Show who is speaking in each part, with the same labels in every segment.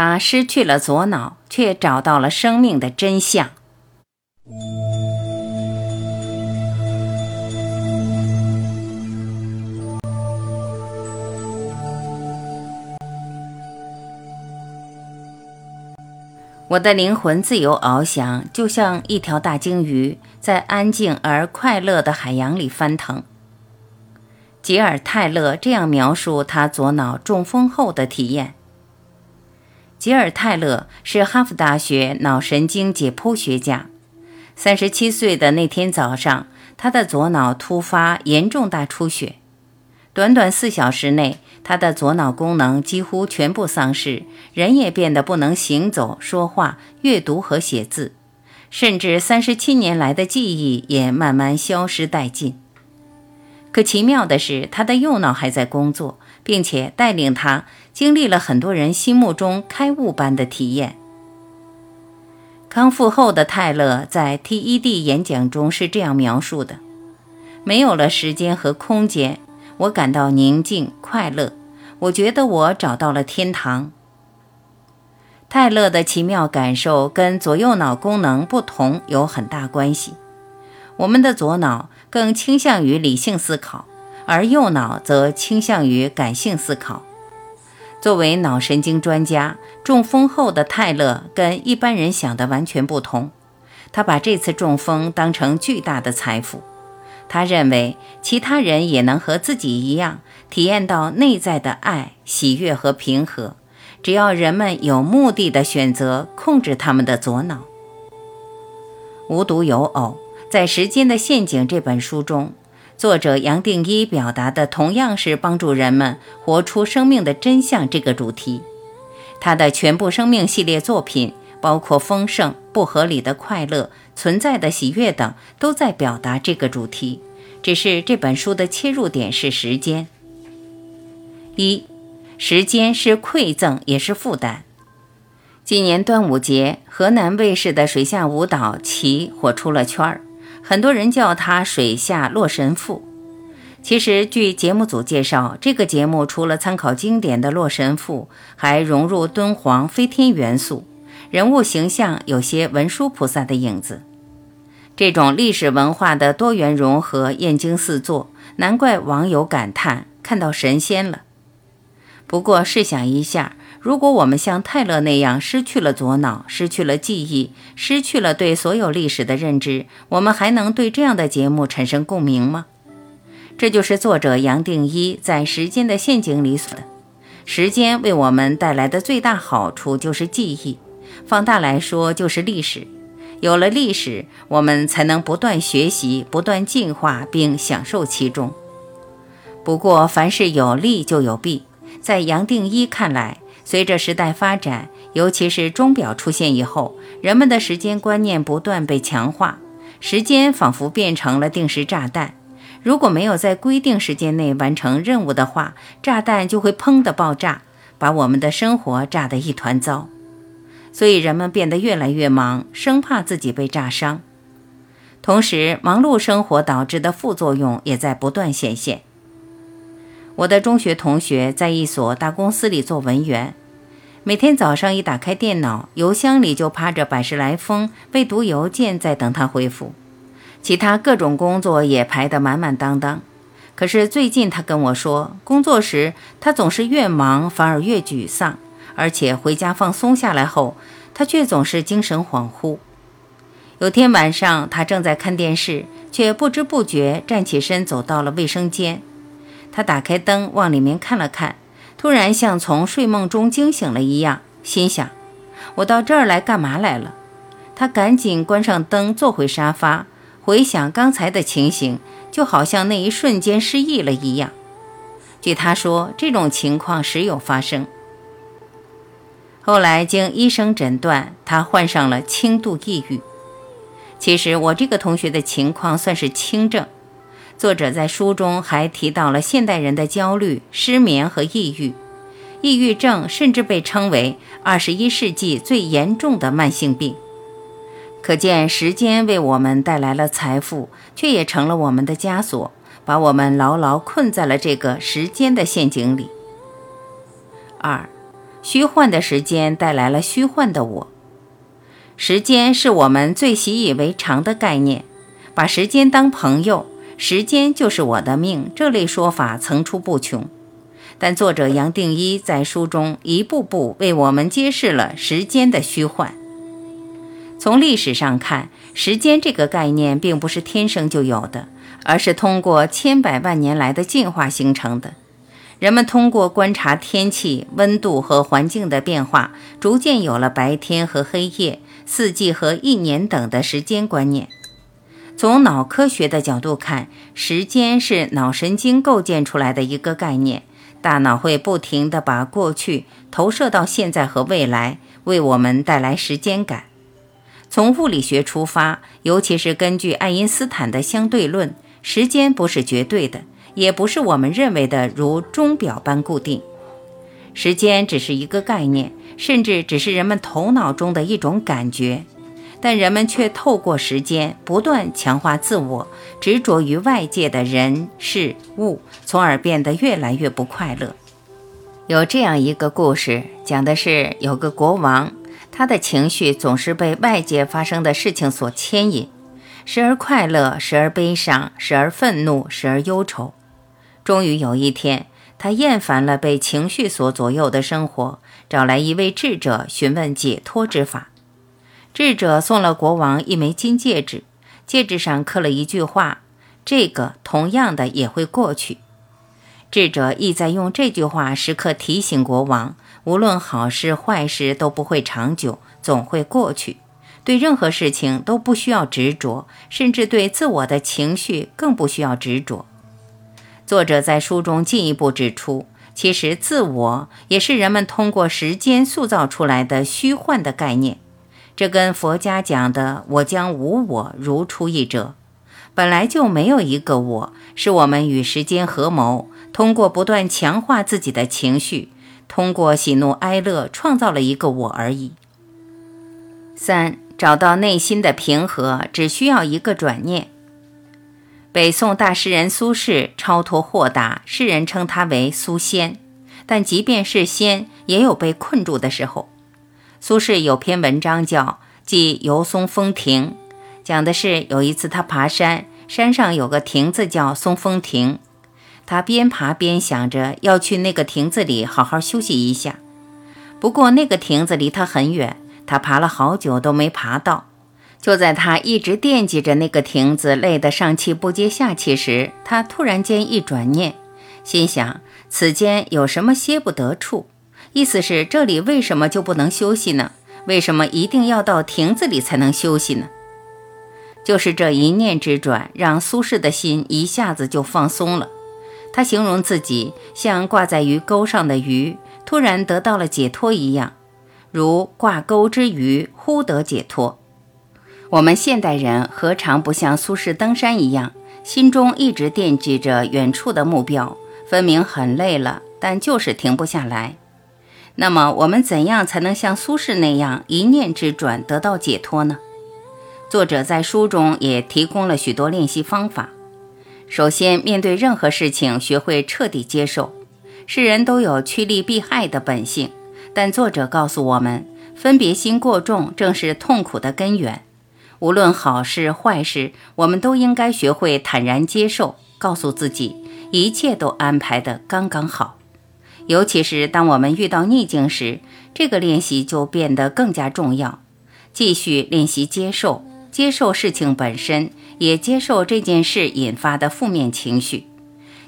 Speaker 1: 他失去了左脑，却找到了生命的真相。我的灵魂自由翱翔，就像一条大鲸鱼，在安静而快乐的海洋里翻腾。吉尔泰勒这样描述他左脑中风后的体验。吉尔泰勒是哈佛大学脑神经解剖学家。三十七岁的那天早上，他的左脑突发严重大出血，短短四小时内。他的左脑功能几乎全部丧失，人也变得不能行走、说话、阅读和写字，甚至三十七年来的记忆也慢慢消失殆尽。可奇妙的是，他的右脑还在工作，并且带领他经历了很多人心目中开悟般的体验。康复后的泰勒在 TED 演讲中是这样描述的：“没有了时间和空间，我感到宁静、快乐。”我觉得我找到了天堂。泰勒的奇妙感受跟左右脑功能不同有很大关系。我们的左脑更倾向于理性思考，而右脑则倾向于感性思考。作为脑神经专家，中风后的泰勒跟一般人想的完全不同。他把这次中风当成巨大的财富。他认为其他人也能和自己一样体验到内在的爱、喜悦和平和，只要人们有目的的选择控制他们的左脑。无独有偶，在《时间的陷阱》这本书中，作者杨定一表达的同样是帮助人们活出生命的真相这个主题。他的全部生命系列作品，包括丰盛、不合理的快乐。存在的喜悦等都在表达这个主题，只是这本书的切入点是时间。一，时间是馈赠也是负担。今年端午节，河南卫视的水下舞蹈《旗》火出了圈儿，很多人叫它“水下洛神赋”。其实，据节目组介绍，这个节目除了参考经典的《洛神赋》，还融入敦煌飞天元素，人物形象有些文殊菩萨的影子。这种历史文化的多元融合艳惊四座，难怪网友感叹看到神仙了。不过试想一下，如果我们像泰勒那样失去了左脑，失去了记忆，失去了对所有历史的认知，我们还能对这样的节目产生共鸣吗？这就是作者杨定一在《时间的陷阱》里所的。时间为我们带来的最大好处就是记忆，放大来说就是历史。有了历史，我们才能不断学习、不断进化，并享受其中。不过，凡事有利就有弊。在杨定一看来，随着时代发展，尤其是钟表出现以后，人们的时间观念不断被强化，时间仿佛变成了定时炸弹。如果没有在规定时间内完成任务的话，炸弹就会砰的爆炸，把我们的生活炸得一团糟。所以人们变得越来越忙，生怕自己被炸伤。同时，忙碌生活导致的副作用也在不断显现。我的中学同学在一所大公司里做文员，每天早上一打开电脑，邮箱里就趴着百十来封未读邮件在等他回复，其他各种工作也排得满满当当。可是最近他跟我说，工作时他总是越忙反而越沮丧。而且回家放松下来后，他却总是精神恍惚。有天晚上，他正在看电视，却不知不觉站起身走到了卫生间。他打开灯往里面看了看，突然像从睡梦中惊醒了一样，心想：“我到这儿来干嘛来了？”他赶紧关上灯，坐回沙发，回想刚才的情形，就好像那一瞬间失忆了一样。据他说，这种情况时有发生。后来经医生诊断，他患上了轻度抑郁。其实我这个同学的情况算是轻症。作者在书中还提到了现代人的焦虑、失眠和抑郁。抑郁症甚至被称为二十一世纪最严重的慢性病。可见，时间为我们带来了财富，却也成了我们的枷锁，把我们牢牢困在了这个时间的陷阱里。二。虚幻的时间带来了虚幻的我。时间是我们最习以为常的概念，把时间当朋友，时间就是我的命，这类说法层出不穷。但作者杨定一在书中一步步为我们揭示了时间的虚幻。从历史上看，时间这个概念并不是天生就有的，而是通过千百万年来的进化形成的。人们通过观察天气、温度和环境的变化，逐渐有了白天和黑夜、四季和一年等的时间观念。从脑科学的角度看，时间是脑神经构建出来的一个概念。大脑会不停地把过去投射到现在和未来，为我们带来时间感。从物理学出发，尤其是根据爱因斯坦的相对论，时间不是绝对的，也不是我们认为的如钟表般固定。时间只是一个概念，甚至只是人们头脑中的一种感觉。但人们却透过时间不断强化自我，执着于外界的人事物，从而变得越来越不快乐。有这样一个故事，讲的是有个国王，他的情绪总是被外界发生的事情所牵引，时而快乐，时而悲伤，时而愤怒，时而忧愁。终于有一天，他厌烦了被情绪所左右的生活，找来一位智者询问解脱之法。智者送了国王一枚金戒指，戒指上刻了一句话：“这个同样的也会过去。”智者意在用这句话时刻提醒国王，无论好事坏事都不会长久，总会过去。对任何事情都不需要执着，甚至对自我的情绪更不需要执着。作者在书中进一步指出，其实自我也是人们通过时间塑造出来的虚幻的概念。这跟佛家讲的“我将无我”如出一辙，本来就没有一个我，是我们与时间合谋，通过不断强化自己的情绪，通过喜怒哀乐创造了一个我而已。三，找到内心的平和，只需要一个转念。北宋大诗人苏轼超脱豁达，世人称他为苏仙，但即便是仙，也有被困住的时候。苏轼有篇文章叫《记游松风亭》，讲的是有一次他爬山，山上有个亭子叫松风亭，他边爬边想着要去那个亭子里好好休息一下。不过那个亭子离他很远，他爬了好久都没爬到。就在他一直惦记着那个亭子，累得上气不接下气时，他突然间一转念，心想此间有什么歇不得处。意思是这里为什么就不能休息呢？为什么一定要到亭子里才能休息呢？就是这一念之转，让苏轼的心一下子就放松了。他形容自己像挂在鱼钩上的鱼，突然得到了解脱一样，如挂钩之鱼忽得解脱。我们现代人何尝不像苏轼登山一样，心中一直惦记着远处的目标，分明很累了，但就是停不下来。那么我们怎样才能像苏轼那样一念之转得到解脱呢？作者在书中也提供了许多练习方法。首先，面对任何事情，学会彻底接受。世人都有趋利避害的本性，但作者告诉我们，分别心过重正是痛苦的根源。无论好事坏事，我们都应该学会坦然接受，告诉自己，一切都安排得刚刚好。尤其是当我们遇到逆境时，这个练习就变得更加重要。继续练习接受，接受事情本身，也接受这件事引发的负面情绪。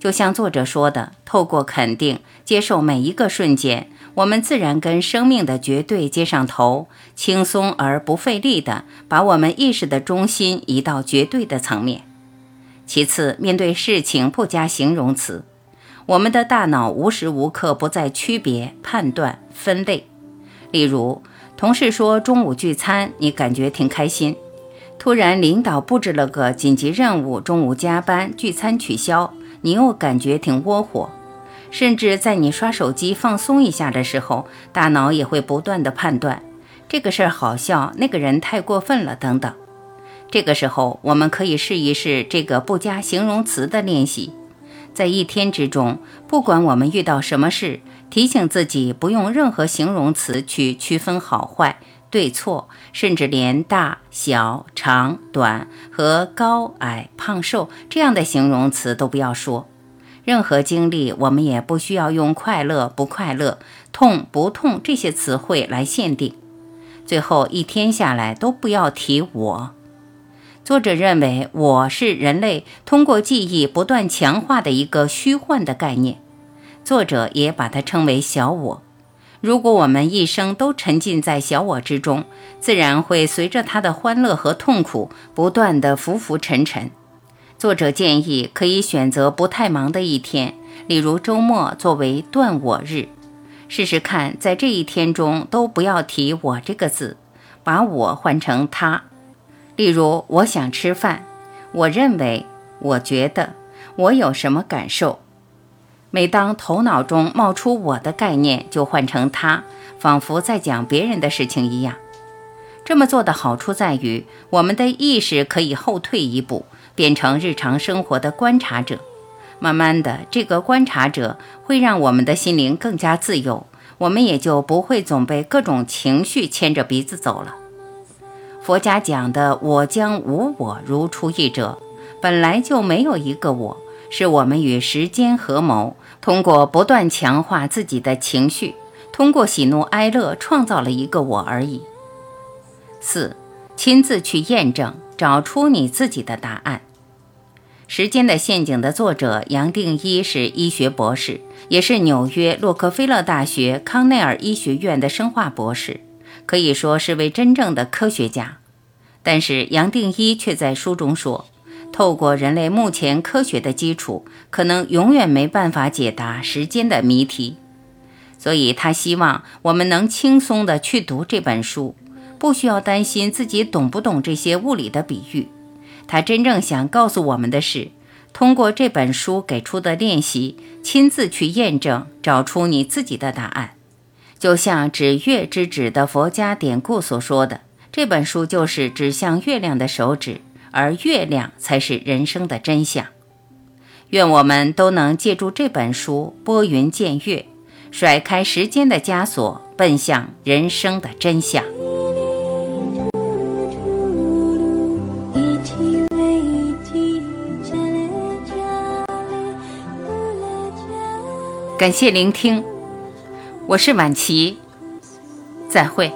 Speaker 1: 就像作者说的，透过肯定、接受每一个瞬间，我们自然跟生命的绝对接上头，轻松而不费力地把我们意识的中心移到绝对的层面。其次，面对事情不加形容词。我们的大脑无时无刻不在区别、判断、分类。例如，同事说中午聚餐，你感觉挺开心；突然领导布置了个紧急任务，中午加班，聚餐取消，你又感觉挺窝火。甚至在你刷手机放松一下的时候，大脑也会不断的判断这个事儿好笑，那个人太过分了等等。这个时候，我们可以试一试这个不加形容词的练习。在一天之中，不管我们遇到什么事，提醒自己不用任何形容词去区分好坏、对错，甚至连大小、长短和高矮、胖瘦这样的形容词都不要说。任何经历，我们也不需要用快乐、不快乐、痛、不痛这些词汇来限定。最后一天下来，都不要提我。作者认为，我是人类通过记忆不断强化的一个虚幻的概念。作者也把它称为小我。如果我们一生都沉浸在小我之中，自然会随着他的欢乐和痛苦不断的浮浮沉沉。作者建议可以选择不太忙的一天，例如周末作为断我日，试试看，在这一天中都不要提我这个字，把我换成他。例如，我想吃饭，我认为，我觉得，我有什么感受。每当头脑中冒出我的概念，就换成他，仿佛在讲别人的事情一样。这么做的好处在于，我们的意识可以后退一步。变成日常生活的观察者，慢慢的，这个观察者会让我们的心灵更加自由，我们也就不会总被各种情绪牵着鼻子走了。佛家讲的“我将无我如出一辙”，本来就没有一个我，是我们与时间合谋，通过不断强化自己的情绪，通过喜怒哀乐创造了一个我而已。四，亲自去验证，找出你自己的答案。《时间的陷阱》的作者杨定一是医学博士，也是纽约洛克菲勒大学康奈尔医学院的生化博士，可以说是位真正的科学家。但是杨定一却在书中说，透过人类目前科学的基础，可能永远没办法解答时间的谜题。所以他希望我们能轻松地去读这本书，不需要担心自己懂不懂这些物理的比喻。他真正想告诉我们的是，通过这本书给出的练习，亲自去验证，找出你自己的答案。就像指月之指的佛家典故所说的，这本书就是指向月亮的手指，而月亮才是人生的真相。愿我们都能借助这本书拨云见月，甩开时间的枷锁，奔向人生的真相。感谢聆听，我是晚琪，再会。